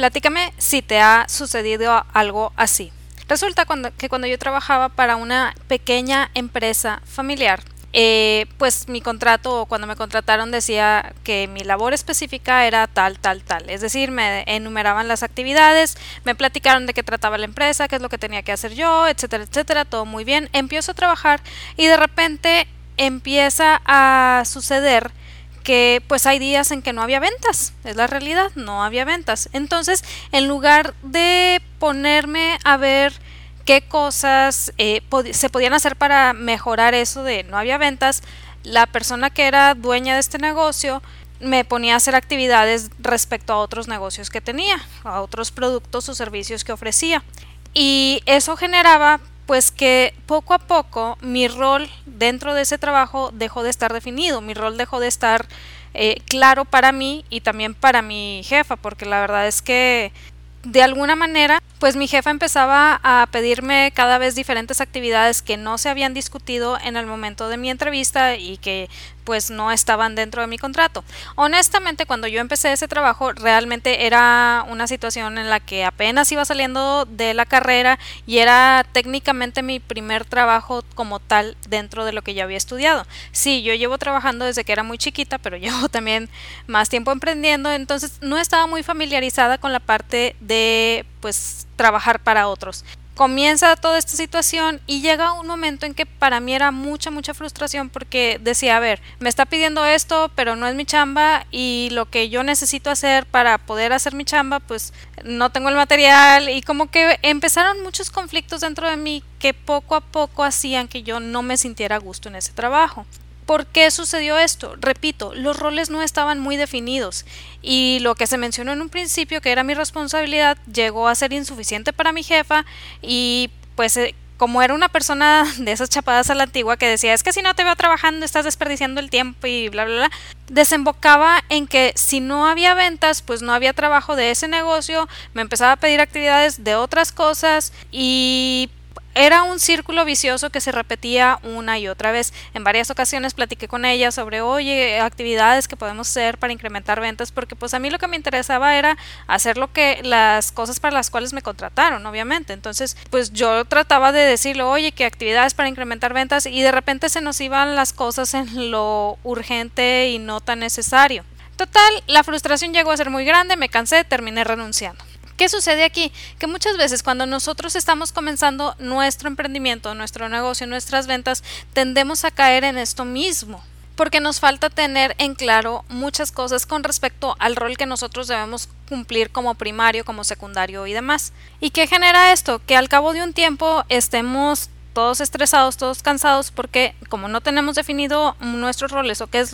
Platícame si te ha sucedido algo así. Resulta que cuando yo trabajaba para una pequeña empresa familiar, eh, pues mi contrato o cuando me contrataron decía que mi labor específica era tal, tal, tal. Es decir, me enumeraban las actividades, me platicaron de qué trataba la empresa, qué es lo que tenía que hacer yo, etcétera, etcétera, todo muy bien. Empiezo a trabajar y de repente empieza a suceder que pues hay días en que no había ventas, es la realidad, no había ventas. Entonces, en lugar de ponerme a ver qué cosas eh, se podían hacer para mejorar eso de no había ventas, la persona que era dueña de este negocio me ponía a hacer actividades respecto a otros negocios que tenía, a otros productos o servicios que ofrecía. Y eso generaba pues que poco a poco mi rol dentro de ese trabajo dejó de estar definido, mi rol dejó de estar eh, claro para mí y también para mi jefa, porque la verdad es que de alguna manera, pues mi jefa empezaba a pedirme cada vez diferentes actividades que no se habían discutido en el momento de mi entrevista y que pues no estaban dentro de mi contrato. Honestamente, cuando yo empecé ese trabajo, realmente era una situación en la que apenas iba saliendo de la carrera y era técnicamente mi primer trabajo como tal dentro de lo que yo había estudiado. Sí, yo llevo trabajando desde que era muy chiquita, pero llevo también más tiempo emprendiendo, entonces no estaba muy familiarizada con la parte de pues trabajar para otros comienza toda esta situación y llega un momento en que para mí era mucha, mucha frustración porque decía, a ver, me está pidiendo esto, pero no es mi chamba y lo que yo necesito hacer para poder hacer mi chamba, pues no tengo el material y como que empezaron muchos conflictos dentro de mí que poco a poco hacían que yo no me sintiera a gusto en ese trabajo. ¿Por qué sucedió esto? Repito, los roles no estaban muy definidos y lo que se mencionó en un principio que era mi responsabilidad llegó a ser insuficiente para mi jefa y pues eh, como era una persona de esas chapadas a la antigua que decía es que si no te veo trabajando estás desperdiciando el tiempo y bla bla bla, desembocaba en que si no había ventas pues no había trabajo de ese negocio, me empezaba a pedir actividades de otras cosas y era un círculo vicioso que se repetía una y otra vez. En varias ocasiones platiqué con ella sobre, oye, actividades que podemos hacer para incrementar ventas, porque pues a mí lo que me interesaba era hacer lo que las cosas para las cuales me contrataron, obviamente. Entonces, pues yo trataba de decirle, oye, que actividades para incrementar ventas y de repente se nos iban las cosas en lo urgente y no tan necesario. Total, la frustración llegó a ser muy grande, me cansé, terminé renunciando. ¿Qué sucede aquí? Que muchas veces cuando nosotros estamos comenzando nuestro emprendimiento, nuestro negocio, nuestras ventas, tendemos a caer en esto mismo porque nos falta tener en claro muchas cosas con respecto al rol que nosotros debemos cumplir como primario, como secundario y demás. ¿Y qué genera esto? Que al cabo de un tiempo estemos todos estresados, todos cansados, porque como no tenemos definido nuestros roles o qué,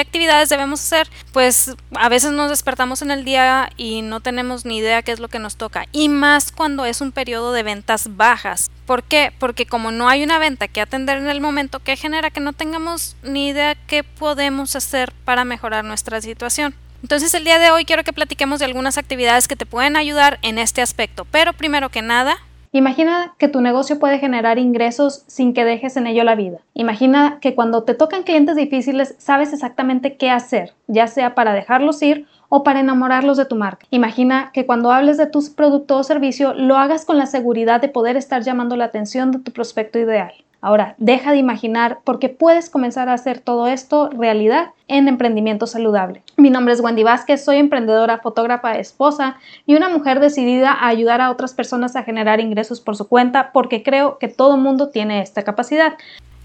actividades debemos hacer, pues a veces nos despertamos en el día y no tenemos ni idea qué es lo que nos toca. Y más cuando es un periodo de ventas bajas. ¿Por qué? Porque como no hay una venta que atender en el momento, que genera que no tengamos ni idea qué podemos hacer para mejorar nuestra situación. Entonces el día de hoy quiero que platiquemos de algunas actividades que te pueden ayudar en este aspecto. Pero primero que nada, Imagina que tu negocio puede generar ingresos sin que dejes en ello la vida. Imagina que cuando te tocan clientes difíciles sabes exactamente qué hacer, ya sea para dejarlos ir o para enamorarlos de tu marca. Imagina que cuando hables de tu producto o servicio lo hagas con la seguridad de poder estar llamando la atención de tu prospecto ideal. Ahora, deja de imaginar porque puedes comenzar a hacer todo esto realidad en emprendimiento saludable. Mi nombre es Wendy Vázquez, soy emprendedora, fotógrafa, esposa y una mujer decidida a ayudar a otras personas a generar ingresos por su cuenta porque creo que todo mundo tiene esta capacidad.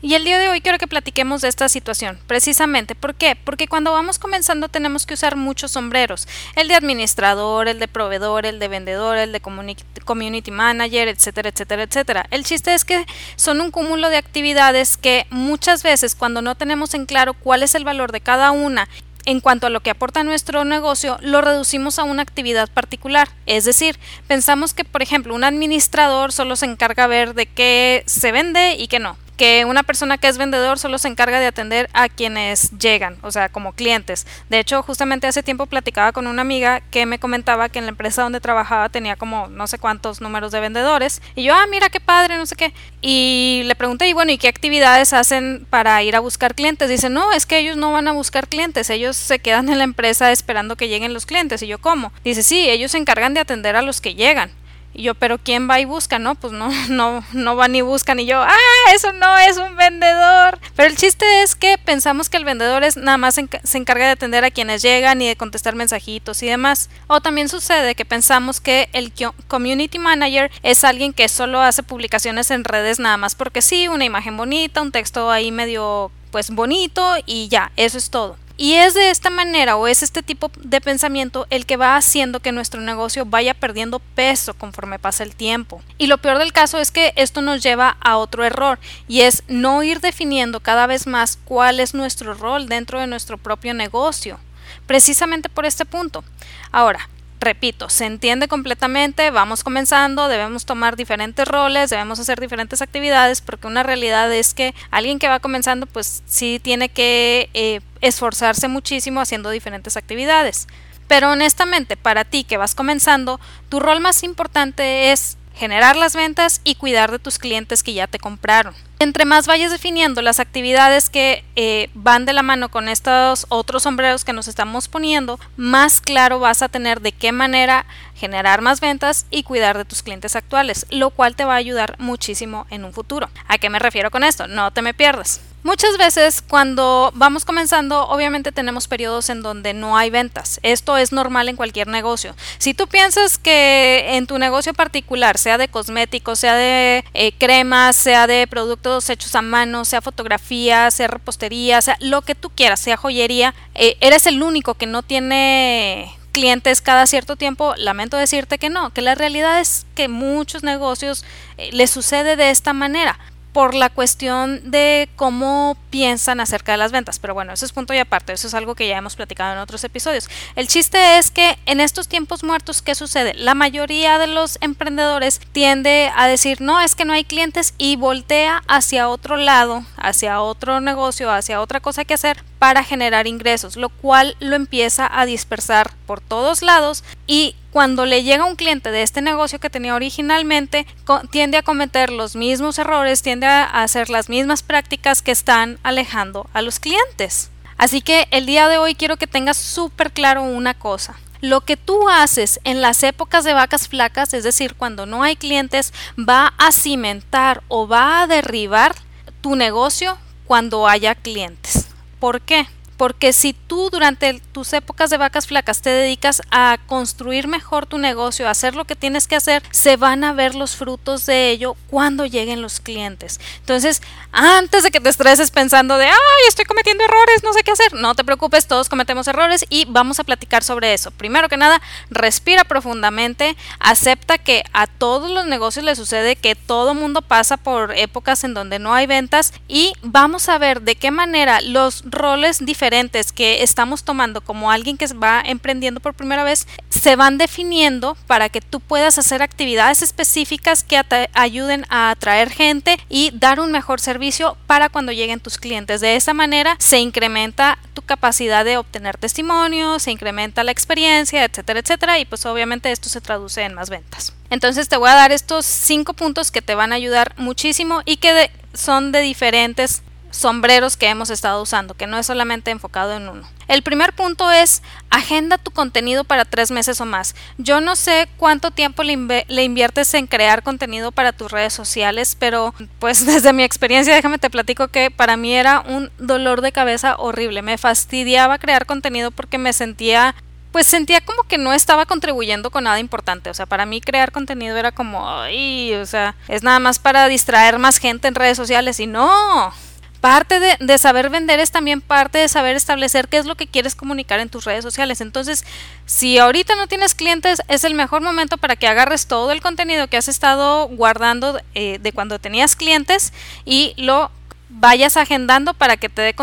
Y el día de hoy quiero que platiquemos de esta situación, precisamente. ¿Por qué? Porque cuando vamos comenzando tenemos que usar muchos sombreros, el de administrador, el de proveedor, el de vendedor, el de community manager, etcétera, etcétera, etcétera. El chiste es que son un cúmulo de actividades que muchas veces cuando no tenemos en claro cuál es el valor de cada una en cuanto a lo que aporta nuestro negocio, lo reducimos a una actividad particular. Es decir, pensamos que, por ejemplo, un administrador solo se encarga de ver de qué se vende y qué no que una persona que es vendedor solo se encarga de atender a quienes llegan, o sea, como clientes. De hecho, justamente hace tiempo platicaba con una amiga que me comentaba que en la empresa donde trabajaba tenía como no sé cuántos números de vendedores. Y yo, ah, mira qué padre, no sé qué. Y le pregunté, y bueno, ¿y qué actividades hacen para ir a buscar clientes? Dice, no, es que ellos no van a buscar clientes, ellos se quedan en la empresa esperando que lleguen los clientes. Y yo, ¿cómo? Dice, sí, ellos se encargan de atender a los que llegan. Y yo, pero ¿quién va y busca? No, pues no, no, no van ni buscan. Y yo, ah, eso no es un vendedor. Pero el chiste es que pensamos que el vendedor es nada más se encarga de atender a quienes llegan y de contestar mensajitos y demás. O también sucede que pensamos que el community manager es alguien que solo hace publicaciones en redes nada más porque sí, una imagen bonita, un texto ahí medio pues bonito y ya, eso es todo. Y es de esta manera o es este tipo de pensamiento el que va haciendo que nuestro negocio vaya perdiendo peso conforme pasa el tiempo. Y lo peor del caso es que esto nos lleva a otro error y es no ir definiendo cada vez más cuál es nuestro rol dentro de nuestro propio negocio. Precisamente por este punto. Ahora, repito, se entiende completamente, vamos comenzando, debemos tomar diferentes roles, debemos hacer diferentes actividades, porque una realidad es que alguien que va comenzando, pues sí tiene que eh, esforzarse muchísimo haciendo diferentes actividades. Pero honestamente, para ti que vas comenzando, tu rol más importante es generar las ventas y cuidar de tus clientes que ya te compraron. Entre más vayas definiendo las actividades que eh, van de la mano con estos otros sombreros que nos estamos poniendo, más claro vas a tener de qué manera generar más ventas y cuidar de tus clientes actuales, lo cual te va a ayudar muchísimo en un futuro. ¿A qué me refiero con esto? No te me pierdas. Muchas veces cuando vamos comenzando, obviamente tenemos periodos en donde no hay ventas. Esto es normal en cualquier negocio. Si tú piensas que en tu negocio particular, sea de cosméticos, sea de eh, cremas, sea de productos hechos a mano, sea fotografía, sea repostería, sea lo que tú quieras, sea joyería, eh, eres el único que no tiene clientes cada cierto tiempo, lamento decirte que no, que la realidad es que muchos negocios eh, les sucede de esta manera por la cuestión de cómo piensan acerca de las ventas. Pero bueno, eso es punto y aparte, eso es algo que ya hemos platicado en otros episodios. El chiste es que en estos tiempos muertos, ¿qué sucede? La mayoría de los emprendedores tiende a decir, no, es que no hay clientes y voltea hacia otro lado, hacia otro negocio, hacia otra cosa que hacer para generar ingresos, lo cual lo empieza a dispersar por todos lados y cuando le llega un cliente de este negocio que tenía originalmente, tiende a cometer los mismos errores, tiende a hacer las mismas prácticas que están alejando a los clientes. Así que el día de hoy quiero que tengas súper claro una cosa. Lo que tú haces en las épocas de vacas flacas, es decir, cuando no hay clientes, va a cimentar o va a derribar tu negocio cuando haya clientes. ¿Por qué? Porque si tú durante tus épocas de vacas flacas te dedicas a construir mejor tu negocio, a hacer lo que tienes que hacer, se van a ver los frutos de ello cuando lleguen los clientes. Entonces, antes de que te estreses pensando de, ay, estoy cometiendo errores, no sé qué hacer, no te preocupes, todos cometemos errores y vamos a platicar sobre eso. Primero que nada, respira profundamente, acepta que a todos los negocios les sucede que todo mundo pasa por épocas en donde no hay ventas y vamos a ver de qué manera los roles diferentes que estamos tomando como alguien que va emprendiendo por primera vez se van definiendo para que tú puedas hacer actividades específicas que ayuden a atraer gente y dar un mejor servicio para cuando lleguen tus clientes. De esa manera se incrementa tu capacidad de obtener testimonios, se incrementa la experiencia, etcétera, etcétera, y pues obviamente esto se traduce en más ventas. Entonces te voy a dar estos cinco puntos que te van a ayudar muchísimo y que son de diferentes sombreros que hemos estado usando, que no es solamente enfocado en uno. El primer punto es agenda tu contenido para tres meses o más. Yo no sé cuánto tiempo le, inviertes en crear contenido para tus redes sociales, pero pues desde mi experiencia déjame te platico que para mí era un dolor de cabeza horrible. Me fastidiaba crear contenido porque me sentía pues sentía como que no estaba contribuyendo con nada importante. O sea, para mí crear contenido era como, ay, o sea, es nada más para distraer más gente en redes sociales y no. Parte de, saber vender es también parte de saber establecer qué es lo que quieres comunicar en tus redes sociales. Entonces, si ahorita no tienes clientes, es el mejor momento para que agarres todo el contenido que has estado guardando eh, de cuando tenías clientes y lo vayas agendando para que te dé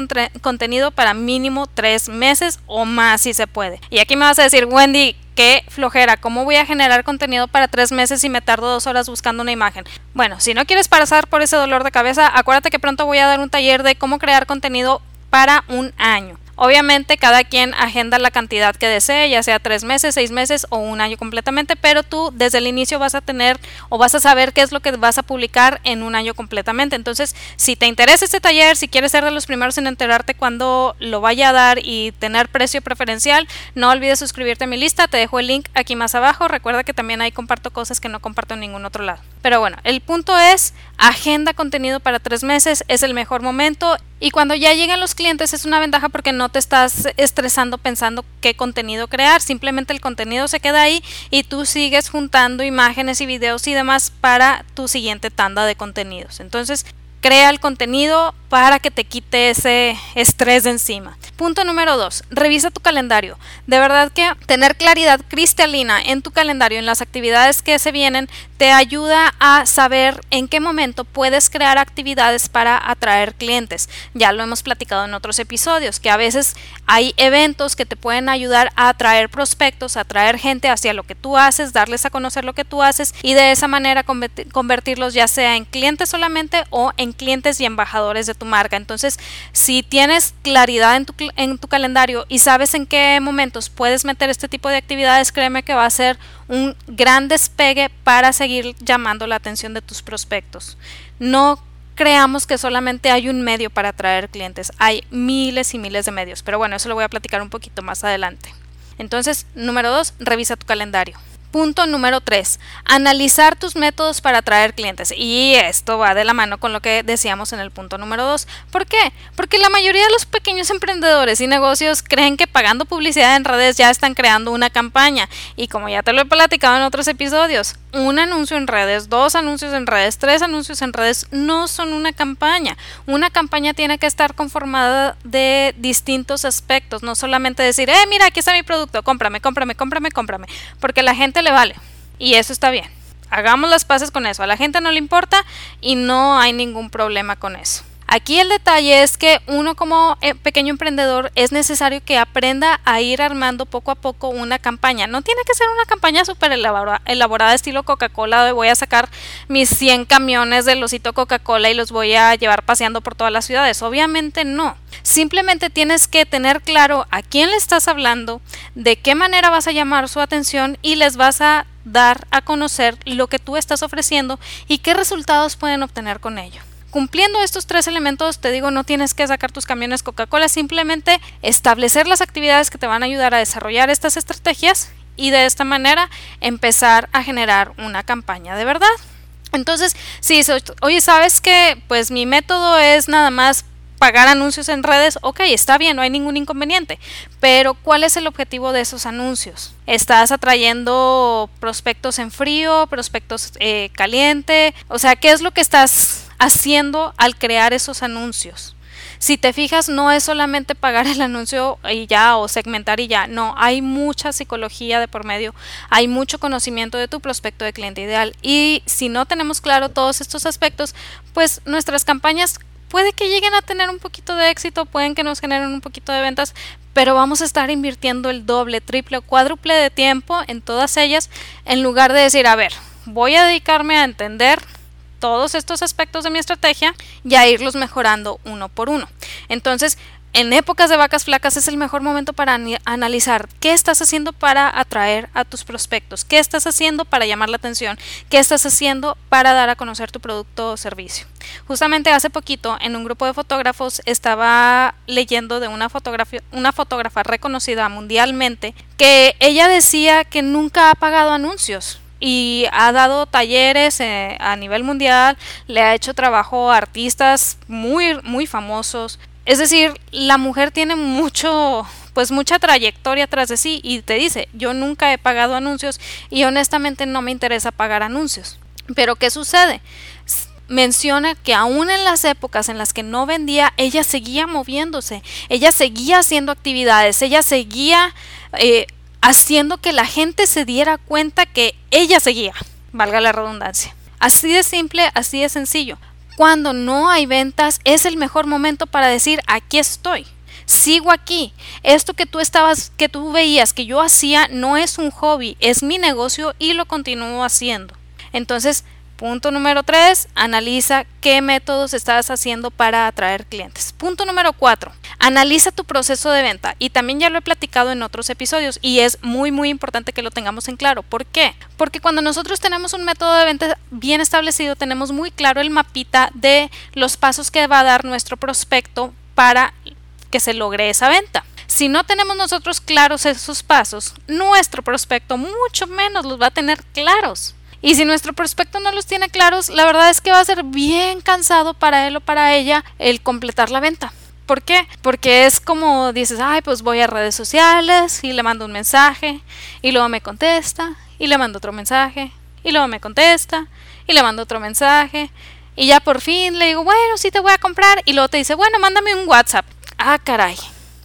contenido para mínimo tres meses o más si se puede. Y aquí me vas a decir, Wendy, qué flojera, ¿cómo voy a generar contenido para tres meses y me tardo dos horas buscando una imagen? Bueno, si no quieres pasar por ese dolor de cabeza, acuérdate que pronto voy a dar un taller de cómo crear contenido para un año. Obviamente cada quien agenda la cantidad que desee, ya sea tres meses, seis meses o un año completamente, pero tú desde el inicio vas a tener o vas a saber qué es lo que vas a publicar en un año completamente. Entonces, si te interesa este taller, si quieres ser de los primeros en enterarte cuando lo vaya a dar y tener precio preferencial, no olvides suscribirte a mi lista, te dejo el link aquí más abajo. Recuerda que también ahí comparto cosas que no comparto en ningún otro lado. Pero bueno, el punto es, agenda contenido para tres meses, es el mejor momento y cuando ya llegan los clientes es una ventaja porque no te estás estresando pensando qué contenido crear, simplemente el contenido se queda ahí y tú sigues juntando imágenes y videos y demás para tu siguiente tanda de contenidos. Entonces, crea el contenido para que te quite ese estrés de encima. Punto número dos, revisa tu calendario. De verdad que tener claridad cristalina en tu calendario, en las actividades que se vienen, te ayuda a saber en qué momento puedes crear actividades para atraer clientes. Ya lo hemos platicado en otros episodios, que a veces hay eventos que te pueden ayudar a atraer prospectos, a atraer gente hacia lo que tú haces, darles a conocer lo que tú haces y de esa manera convertirlos ya sea en clientes solamente o en clientes y embajadores de tu marca. Entonces, si tienes claridad en tu, en tu calendario y sabes en qué momentos puedes meter este tipo de actividades, créeme que va a ser un gran despegue para seguir llamando la atención de tus prospectos. No creamos que solamente hay un medio para atraer clientes, hay miles y miles de medios, pero bueno, eso lo voy a platicar un poquito más adelante. Entonces, número dos, revisa tu calendario. Punto número 3. Analizar tus métodos para atraer clientes. Y esto va de la mano con lo que decíamos en el punto número 2. ¿Por qué? Porque la mayoría de los pequeños emprendedores y negocios creen que pagando publicidad en redes ya están creando una campaña. Y como ya te lo he platicado en otros episodios, un anuncio en redes, dos anuncios en redes, tres anuncios en redes no son una campaña. Una campaña tiene que estar conformada de distintos aspectos. No solamente decir, eh, mira, aquí está mi producto, cómprame, cómprame, cómprame, cómprame. Porque la gente le vale. Y eso está bien. Hagamos las paces con eso. A la gente no le importa y no hay ningún problema con eso. Aquí el detalle es que uno como eh, pequeño emprendedor es necesario que aprenda a ir armando poco a poco una campaña. No tiene que ser una campaña súper elaborada, estilo Coca-Cola de voy a sacar mis 100 camiones del osito Coca-Cola y los voy a llevar paseando por todas las ciudades. Obviamente no. Simplemente tienes que tener claro a quién le estás hablando, de qué manera vas a llamar su atención y les vas a dar a conocer lo que tú estás ofreciendo y qué resultados pueden obtener con ello. Cumpliendo estos tres elementos, te digo, no tienes que sacar tus camiones Coca-Cola, simplemente establecer las actividades que te van a ayudar a desarrollar estas estrategias y de esta manera empezar a generar una campaña de verdad. Entonces, si oye, ¿sabes que Pues mi método es nada más pagar anuncios en redes, ok, está bien, no hay ningún inconveniente, pero ¿cuál es el objetivo de esos anuncios? ¿Estás atrayendo prospectos en frío, prospectos eh, caliente? O sea, ¿qué es lo que estás haciendo al crear esos anuncios. Si te fijas, no es solamente pagar el anuncio y ya o segmentar y ya, no, hay mucha psicología de por medio, hay mucho conocimiento de tu prospecto de cliente ideal y si no tenemos claro todos estos aspectos, pues nuestras campañas puede que lleguen a tener un poquito de éxito, pueden que nos generen un poquito de ventas, pero vamos a estar invirtiendo el doble, triple o cuádruple de tiempo en todas ellas en lugar de decir, a ver, voy a dedicarme a entender todos estos aspectos de mi estrategia y a irlos mejorando uno por uno. Entonces, en épocas de vacas flacas es el mejor momento para analizar qué estás haciendo para atraer a tus prospectos, qué estás haciendo para llamar la atención, qué estás haciendo para dar a conocer tu producto o servicio. Justamente hace poquito en un grupo de fotógrafos estaba leyendo de una, una fotógrafa reconocida mundialmente que ella decía que nunca ha pagado anuncios y ha dado talleres eh, a nivel mundial, le ha hecho trabajo a artistas muy muy famosos. Es decir, la mujer tiene mucho pues mucha trayectoria tras de sí y te dice, yo nunca he pagado anuncios y honestamente no me interesa pagar anuncios. Pero ¿qué sucede? menciona que aún en las épocas en las que no vendía, ella seguía moviéndose, ella seguía haciendo actividades, ella seguía eh, haciendo que la gente se diera cuenta que ella seguía, valga la redundancia. Así de simple, así de sencillo. Cuando no hay ventas es el mejor momento para decir aquí estoy. sigo aquí. Esto que tú estabas, que tú veías que yo hacía no es un hobby, es mi negocio y lo continúo haciendo. Entonces, Punto número 3, analiza qué métodos estás haciendo para atraer clientes. Punto número 4, analiza tu proceso de venta. Y también ya lo he platicado en otros episodios y es muy muy importante que lo tengamos en claro. ¿Por qué? Porque cuando nosotros tenemos un método de venta bien establecido, tenemos muy claro el mapita de los pasos que va a dar nuestro prospecto para que se logre esa venta. Si no tenemos nosotros claros esos pasos, nuestro prospecto mucho menos los va a tener claros. Y si nuestro prospecto no los tiene claros, la verdad es que va a ser bien cansado para él o para ella el completar la venta. ¿Por qué? Porque es como dices, ay, pues voy a redes sociales y le mando un mensaje y luego me contesta y le mando otro mensaje y luego me contesta y le mando otro mensaje y ya por fin le digo, bueno, sí te voy a comprar y luego te dice, bueno, mándame un WhatsApp. Ah, caray.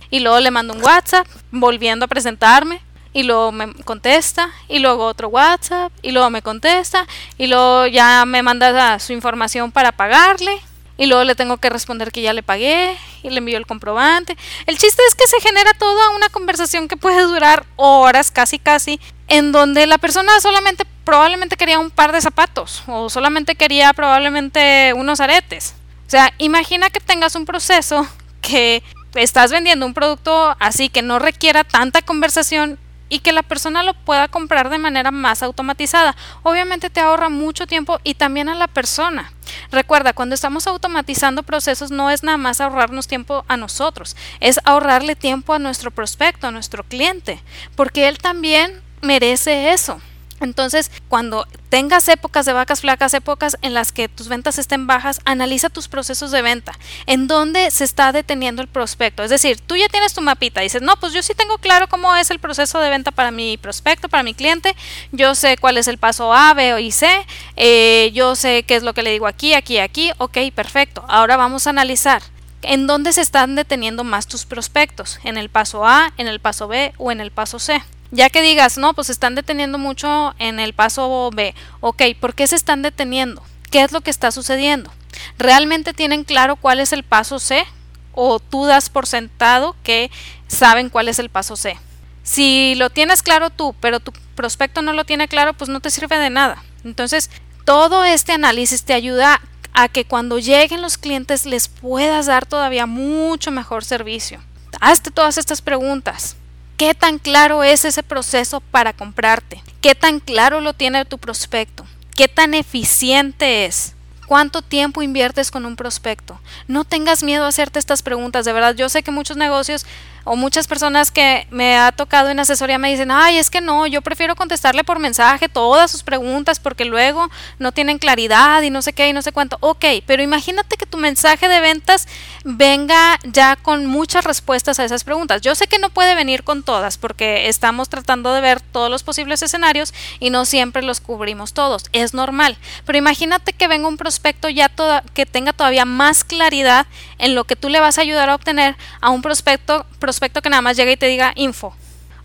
Y luego le mando un WhatsApp volviendo a presentarme y luego me contesta y luego otro WhatsApp y luego me contesta y luego ya me manda su información para pagarle y luego le tengo que responder que ya le pagué y le envío el comprobante. El chiste es que se genera toda una conversación que puede durar horas, casi casi, en donde la persona solamente probablemente quería un par de zapatos o solamente quería probablemente unos aretes. O sea, imagina que tengas un proceso que estás vendiendo un producto así que no requiera tanta conversación y que la persona lo pueda comprar de manera más automatizada. Obviamente te ahorra mucho tiempo y también a la persona. Recuerda, cuando estamos automatizando procesos no es nada más ahorrarnos tiempo a nosotros, es ahorrarle tiempo a nuestro prospecto, a nuestro cliente, porque él también merece eso. Entonces, cuando tengas épocas de vacas flacas, épocas en las que tus ventas estén bajas, analiza tus procesos de venta, en dónde se está deteniendo el prospecto. Es decir, tú ya tienes tu mapita, dices, no, pues yo sí tengo claro cómo es el proceso de venta para mi prospecto, para mi cliente, yo sé cuál es el paso A, B y C, eh, yo sé qué es lo que le digo aquí, aquí, aquí, ok, perfecto. Ahora vamos a analizar. ¿En dónde se están deteniendo más tus prospectos? ¿En el paso A, en el paso B o en el paso C? Ya que digas, no, pues están deteniendo mucho en el paso B. Ok, ¿por qué se están deteniendo? ¿Qué es lo que está sucediendo? ¿Realmente tienen claro cuál es el paso C? ¿O tú das por sentado que saben cuál es el paso C? Si lo tienes claro tú, pero tu prospecto no lo tiene claro, pues no te sirve de nada. Entonces, todo este análisis te ayuda a que cuando lleguen los clientes les puedas dar todavía mucho mejor servicio. Hazte todas estas preguntas. ¿Qué tan claro es ese proceso para comprarte? ¿Qué tan claro lo tiene tu prospecto? ¿Qué tan eficiente es? ¿Cuánto tiempo inviertes con un prospecto? No tengas miedo a hacerte estas preguntas, de verdad. Yo sé que muchos negocios o muchas personas que me ha tocado en asesoría me dicen, ay, es que no, yo prefiero contestarle por mensaje todas sus preguntas porque luego no tienen claridad y no sé qué y no sé cuánto. Ok, pero imagínate que tu mensaje de ventas venga ya con muchas respuestas a esas preguntas. Yo sé que no puede venir con todas porque estamos tratando de ver todos los posibles escenarios y no siempre los cubrimos todos. Es normal, pero imagínate que venga un prospecto ya que tenga todavía más claridad en lo que tú le vas a ayudar a obtener a un prospecto prospecto que nada más llega y te diga info.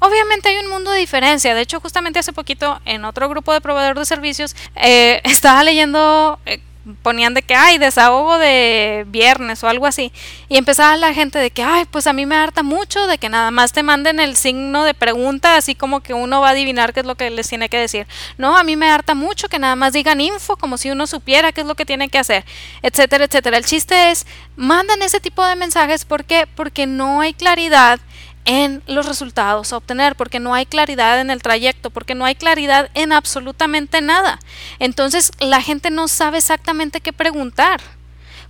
Obviamente hay un mundo de diferencia. De hecho, justamente hace poquito en otro grupo de proveedor de servicios eh, estaba leyendo eh, ponían de que, ay, desahogo de viernes o algo así. Y empezaba la gente de que, ay, pues a mí me harta mucho de que nada más te manden el signo de pregunta, así como que uno va a adivinar qué es lo que les tiene que decir. No, a mí me harta mucho que nada más digan info, como si uno supiera qué es lo que tiene que hacer, etcétera, etcétera. El chiste es, mandan ese tipo de mensajes, ¿por qué? Porque no hay claridad en los resultados a obtener, porque no hay claridad en el trayecto, porque no hay claridad en absolutamente nada. Entonces la gente no sabe exactamente qué preguntar.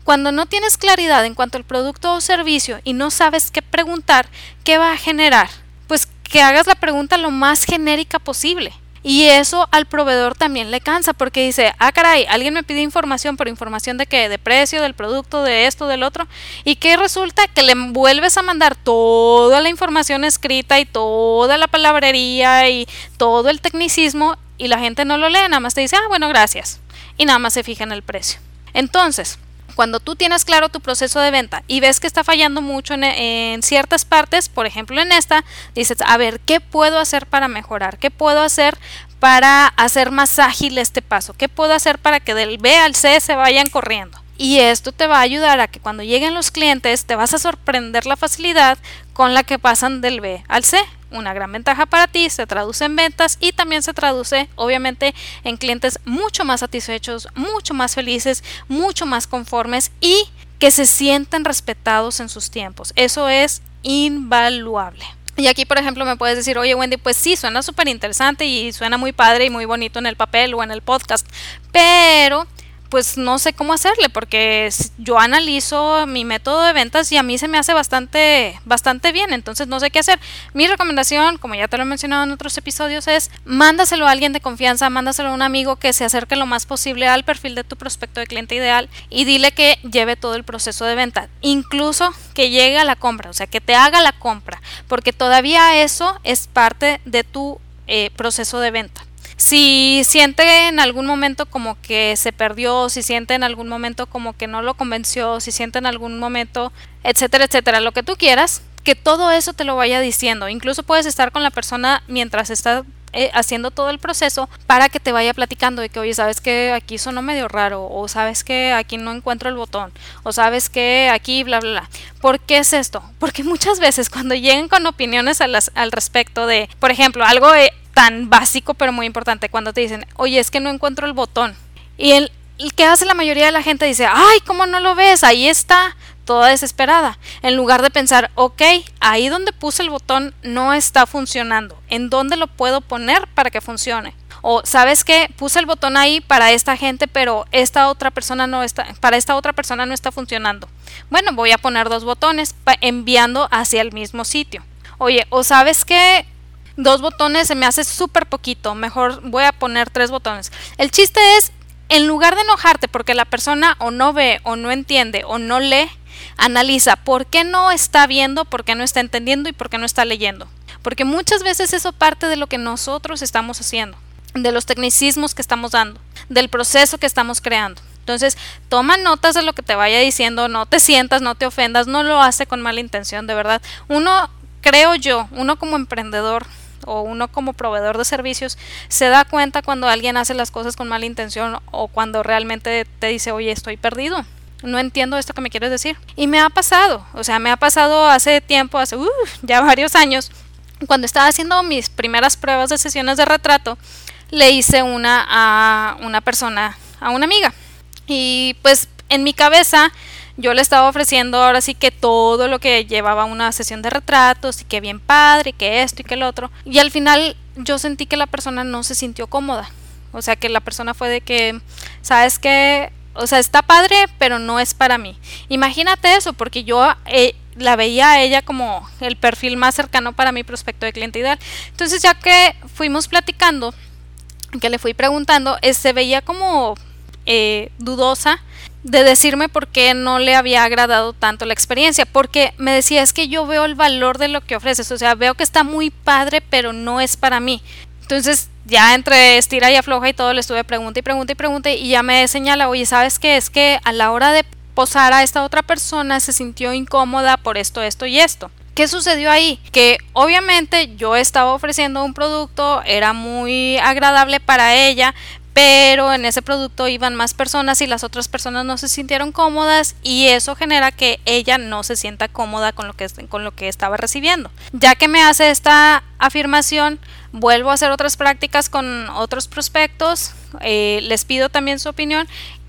Cuando no tienes claridad en cuanto al producto o servicio y no sabes qué preguntar, ¿qué va a generar? Pues que hagas la pregunta lo más genérica posible. Y eso al proveedor también le cansa porque dice, ah, caray, alguien me pide información, pero información de qué, de precio, del producto, de esto, del otro. Y que resulta que le vuelves a mandar toda la información escrita y toda la palabrería y todo el tecnicismo y la gente no lo lee, nada más te dice, ah, bueno, gracias. Y nada más se fija en el precio. Entonces, cuando tú tienes claro tu proceso de venta y ves que está fallando mucho en, ciertas partes, por ejemplo en esta, dices, a ver, ¿qué puedo hacer para mejorar? ¿Qué puedo hacer para hacer más ágil este paso? ¿Qué puedo hacer para que del B al C se vayan corriendo? y esto te va a ayudar a que cuando lleguen los clientes te vas a sorprender la facilidad con la que pasan del B al C. Una gran ventaja para ti, se traduce en ventas y también se traduce obviamente en clientes mucho más satisfechos, mucho más felices, mucho más conformes y que se sienten respetados en sus tiempos. Eso es invaluable. Y aquí, por ejemplo, me puedes decir, oye Wendy, pues sí, suena súper interesante y suena muy padre y muy bonito en el papel o en el podcast, pero pues no sé cómo hacerle porque yo analizo mi método de ventas y a mí se me hace bastante bastante bien, entonces no sé qué hacer. Mi recomendación, como ya te lo he mencionado en otros episodios, es mándaselo a alguien de confianza, mándaselo a un amigo que se acerque lo más posible al perfil de tu prospecto de cliente ideal y dile que lleve todo el proceso de venta, incluso que llegue a la compra, o sea, que te haga la compra, porque todavía eso es parte de tu eh, proceso de venta. Si siente en algún momento como que se perdió, si siente en algún momento como que no lo convenció, si siente en algún momento, etcétera, etcétera, lo que tú quieras, que todo eso te lo vaya diciendo. Incluso puedes estar con la persona mientras está eh, haciendo todo el proceso para que te vaya platicando de que, oye, sabes que aquí sonó medio raro, o sabes que aquí no encuentro el botón, o sabes que aquí, bla, bla, bla. ¿Por qué es esto? Porque muchas veces cuando llegan con opiniones al respecto de, por ejemplo, algo eh, tan básico pero muy importante cuando te dicen, oye, es que no encuentro el botón. Y el, que hace la mayoría de la gente dice, ay, ¿cómo no lo ves? Ahí está, toda desesperada. En lugar de pensar, ok, ahí donde puse el botón no está funcionando. ¿En dónde lo puedo poner para que funcione? O sabes que puse el botón ahí para esta gente, pero esta otra persona no está, para esta otra persona no está funcionando. Bueno, voy a poner dos botones enviando hacia el mismo sitio. Oye, o sabes que dos botones se me hace súper poquito, mejor voy a poner tres botones. El chiste es, en lugar de enojarte porque la persona o no ve o no entiende o no lee, analiza por qué no está viendo, por qué no está entendiendo y por qué no está leyendo. Porque muchas veces eso parte de lo que nosotros estamos haciendo, de los tecnicismos que estamos dando, del proceso que estamos creando. Entonces, toma notas de lo que te vaya diciendo, no te sientas, no te ofendas, no lo hace con mala intención, de verdad. Uno, creo yo, uno como emprendedor o uno como proveedor de servicios se da cuenta cuando alguien hace las cosas con mala intención o cuando realmente te dice, oye, estoy perdido. No entiendo esto que me quieres decir. Y me ha pasado, o sea, me ha pasado hace tiempo, hace ya varios años, cuando estaba haciendo mis primeras pruebas de sesiones de retrato, le hice una a una persona, a una amiga. Y pues en mi cabeza yo le estaba ofreciendo ahora sí que todo lo que llevaba una sesión de retratos y que bien padre, y que esto y que el otro. Y al final yo sentí que la persona no se sintió cómoda. O sea, que la persona fue de que, ¿sabes qué? O sea, está padre, pero no es para mí. Imagínate eso, porque yo eh, la veía a ella como el perfil más cercano para mi prospecto de cliente ideal. Entonces, ya que fuimos platicando, que le fui preguntando, eh, se veía como eh, dudosa de decirme por qué no le había agradado tanto la experiencia, porque me decía es que yo veo el valor de lo que ofreces, o sea, veo que está muy padre, pero no es para mí. Entonces, ya entre estira y afloja y todo, le estuve pregunta y pregunta y pregunta y ya me señala, oye, ¿sabes qué? Es que a la hora de posar a esta otra persona se sintió incómoda por esto, esto y esto. ¿Qué sucedió ahí? Que obviamente yo estaba ofreciendo un producto, era muy agradable para ella, pero en ese producto iban más personas y las otras personas no se sintieron cómodas y eso genera que ella no se sienta cómoda con lo que, con lo que estaba recibiendo. Ya que me hace esta afirmación, vuelvo a hacer otras prácticas con otros prospectos, eh, les pido también su opinión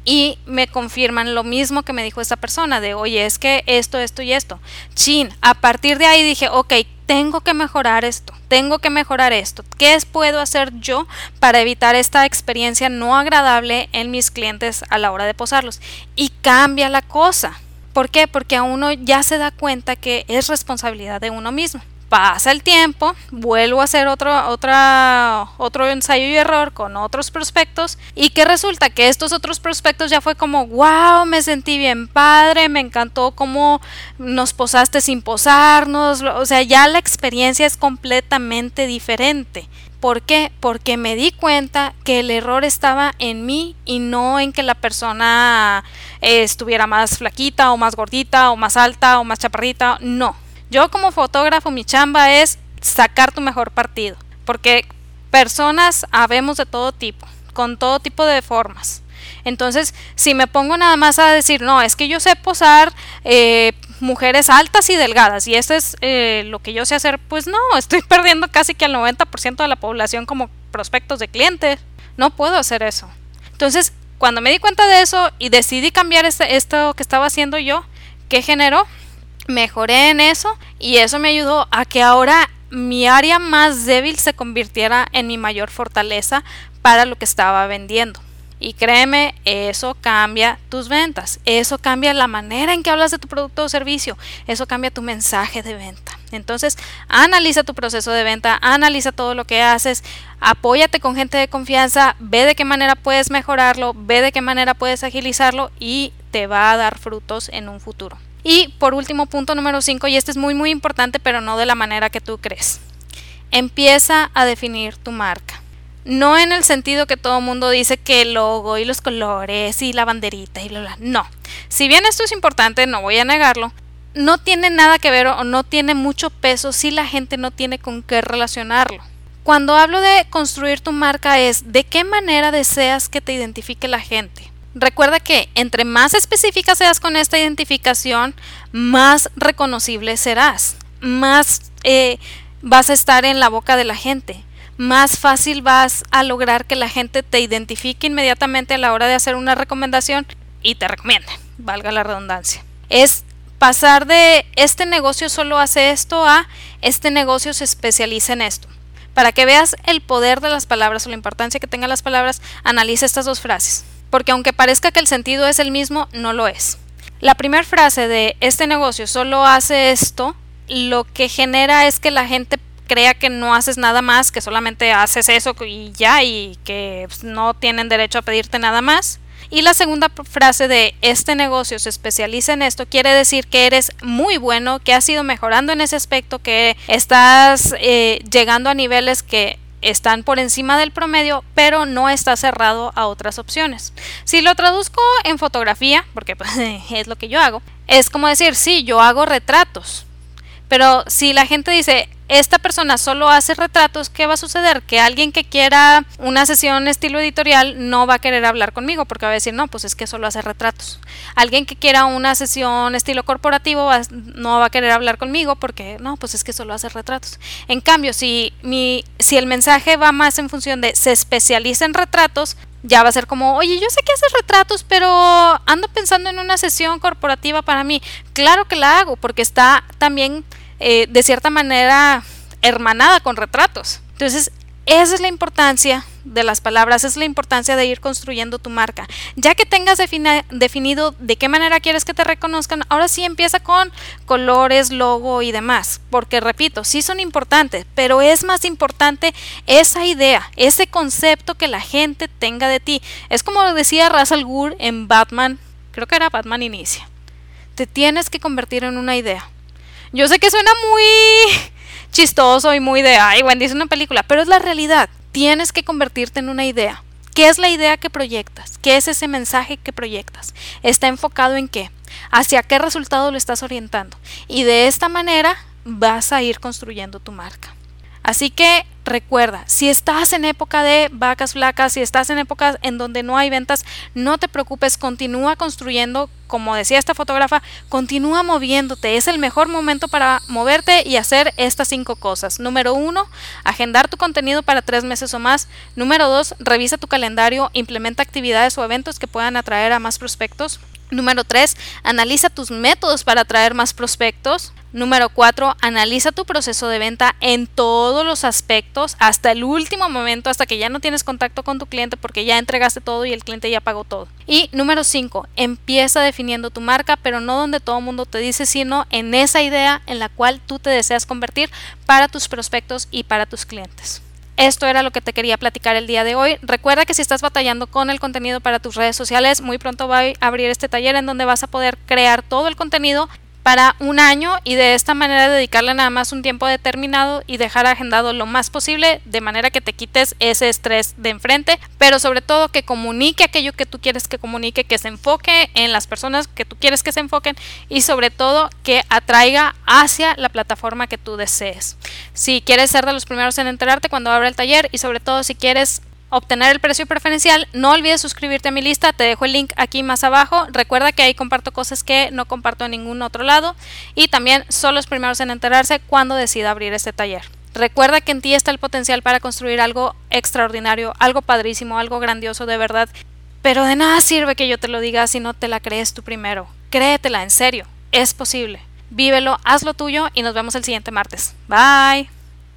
y me confirman lo mismo que me dijo esta persona de oye es que esto, esto y esto. Chin, a partir de ahí dije ok, tengo que mejorar esto, tengo que mejorar esto. ¿Qué puedo hacer yo para evitar esta experiencia no agradable en mis clientes a la hora de posarlos? Y cambia la cosa. ¿Por qué? Porque a uno ya se da cuenta que es responsabilidad de uno mismo pasa el tiempo, vuelvo a hacer otro, otra, otro ensayo y error con otros prospectos y que resulta que estos otros prospectos ya fue como, wow, me sentí bien padre, me encantó cómo nos posaste sin posarnos, o sea, ya la experiencia es completamente diferente. ¿Por qué? Porque me di cuenta que el error estaba en mí y no en que la persona eh, estuviera más flaquita o más gordita o más alta o más chaparrita. No, yo como fotógrafo mi chamba es sacar tu mejor partido, porque personas habemos de todo tipo, con todo tipo de formas. Entonces, si me pongo nada más a decir, no, es que yo sé posar eh, mujeres altas y delgadas y eso es eh, lo que yo sé hacer, pues no, estoy perdiendo casi que al 90% de la población como prospectos de clientes. No puedo hacer eso. Entonces, cuando me di cuenta de eso y decidí cambiar este, esto que estaba haciendo yo, ¿qué generó? Mejoré en eso y eso me ayudó a que ahora mi área más débil se convirtiera en mi mayor fortaleza para lo que estaba vendiendo. Y créeme, eso cambia tus ventas, eso cambia la manera en que hablas de tu producto o servicio, eso cambia tu mensaje de venta. Entonces, analiza tu proceso de venta, analiza todo lo que haces, apóyate con gente de confianza, ve de qué manera puedes mejorarlo, ve de qué manera puedes agilizarlo y te va a dar frutos en un futuro. Y por último, punto número 5, y este es muy muy importante, pero no de la manera que tú crees. Empieza a definir tu marca. No en el sentido que todo el mundo dice que el logo y los colores y la banderita y bla, bla. No. Si bien esto es importante, no voy a negarlo, no tiene nada que ver o no tiene mucho peso si la gente no tiene con qué relacionarlo. Cuando hablo de construir tu marca es de qué manera deseas que te identifique la gente. Recuerda que entre más específica seas con esta identificación, más reconocible serás, más eh, vas a estar en la boca de la gente más fácil vas a lograr que la gente te identifique inmediatamente a la hora de hacer una recomendación y te recomiende, valga la redundancia. Es pasar de este negocio solo hace esto a este negocio se especializa en esto. Para que veas el poder de las palabras o la importancia que tengan las palabras, analiza estas dos frases. Porque aunque parezca que el sentido es el mismo, no lo es. La primera frase de este negocio solo hace esto, lo que genera es que la gente crea que no haces nada más, que solamente haces eso y ya, y que pues, no tienen derecho a pedirte nada más. Y la segunda frase de este negocio se especializa en esto quiere decir que eres muy bueno, que has ido mejorando en ese aspecto, que estás eh, llegando a niveles que están por encima del promedio, pero no está cerrado a otras opciones. Si lo traduzco en fotografía, porque es lo que yo hago, es como decir, sí, yo hago retratos, pero si la gente dice, esta persona solo hace retratos, ¿qué va a suceder? Que alguien que quiera una sesión estilo editorial no va a querer hablar conmigo porque va a decir, no, pues es que solo hace retratos. Alguien que quiera una sesión estilo corporativo no va a querer hablar conmigo porque, no, pues es que solo hace retratos. En cambio, si, mi, si el mensaje va más en función de se especializa en retratos, ya va a ser como, oye, yo sé que haces retratos, pero ando pensando en una sesión corporativa para mí. Claro que la hago, porque está también eh, de cierta manera hermanada con retratos. Entonces, esa es la importancia de las palabras, es la importancia de ir construyendo tu marca. Ya que tengas definido de qué manera quieres que te reconozcan, ahora sí empieza con colores, logo y demás. Porque repito, sí son importantes, pero es más importante esa idea, ese concepto que la gente tenga de ti. Es como decía Ra's al en Batman, creo que era Batman Inicia. Te tienes que convertir en una idea. Yo sé que suena muy chistoso y muy de, ay, Wendy es una película, pero es la realidad. Tienes que convertirte en una idea. ¿Qué es la idea que proyectas? ¿Qué es ese mensaje que proyectas? ¿Está enfocado en qué? ¿Hacia qué resultado lo estás orientando? Y de esta manera vas a ir construyendo tu marca. Así que recuerda, si estás en época de vacas flacas, si estás en épocas en donde no hay ventas, no te preocupes, continúa construyendo, como decía esta fotógrafa, continúa moviéndote. Es el mejor momento para moverte y hacer estas cinco cosas. Número uno, agendar tu contenido para tres meses o más. Número dos, revisa tu calendario, implementa actividades o eventos que puedan atraer a más prospectos. Número 3. Analiza tus métodos para atraer más prospectos. Número 4. Analiza tu proceso de venta en todos los aspectos hasta el último momento, hasta que ya no tienes contacto con tu cliente porque ya entregaste todo y el cliente ya pagó todo. Y número 5. Empieza definiendo tu marca, pero no donde todo el mundo te dice, sino en esa idea en la cual tú te deseas convertir para tus prospectos y para tus clientes. Esto era lo que te quería platicar el día de hoy. Recuerda que si estás batallando con el contenido para tus redes sociales, muy pronto va a abrir este taller en donde vas a poder crear todo el contenido para un año y de esta manera dedicarle nada más un tiempo determinado y dejar agendado lo más posible de manera que te quites ese estrés de enfrente, pero sobre todo que comunique aquello que tú quieres que comunique, que se enfoque en las personas que tú quieres que se enfoquen y sobre todo que atraiga hacia la plataforma que tú desees. Si quieres ser de los primeros en enterarte cuando abra el taller y sobre todo si quieres obtener el precio preferencial, no olvides suscribirte a mi lista, te dejo el link aquí más abajo. Recuerda que ahí comparto cosas que no comparto en ningún otro lado y también son los primeros en enterarse cuando decida abrir este taller. Recuerda que en ti está el potencial para construir algo extraordinario, algo padrísimo, algo grandioso de verdad. Pero de nada sirve que yo te lo diga si no te la crees tú primero. Créetela, en serio. Es posible. Vívelo, hazlo tuyo y nos vemos el siguiente martes. Bye.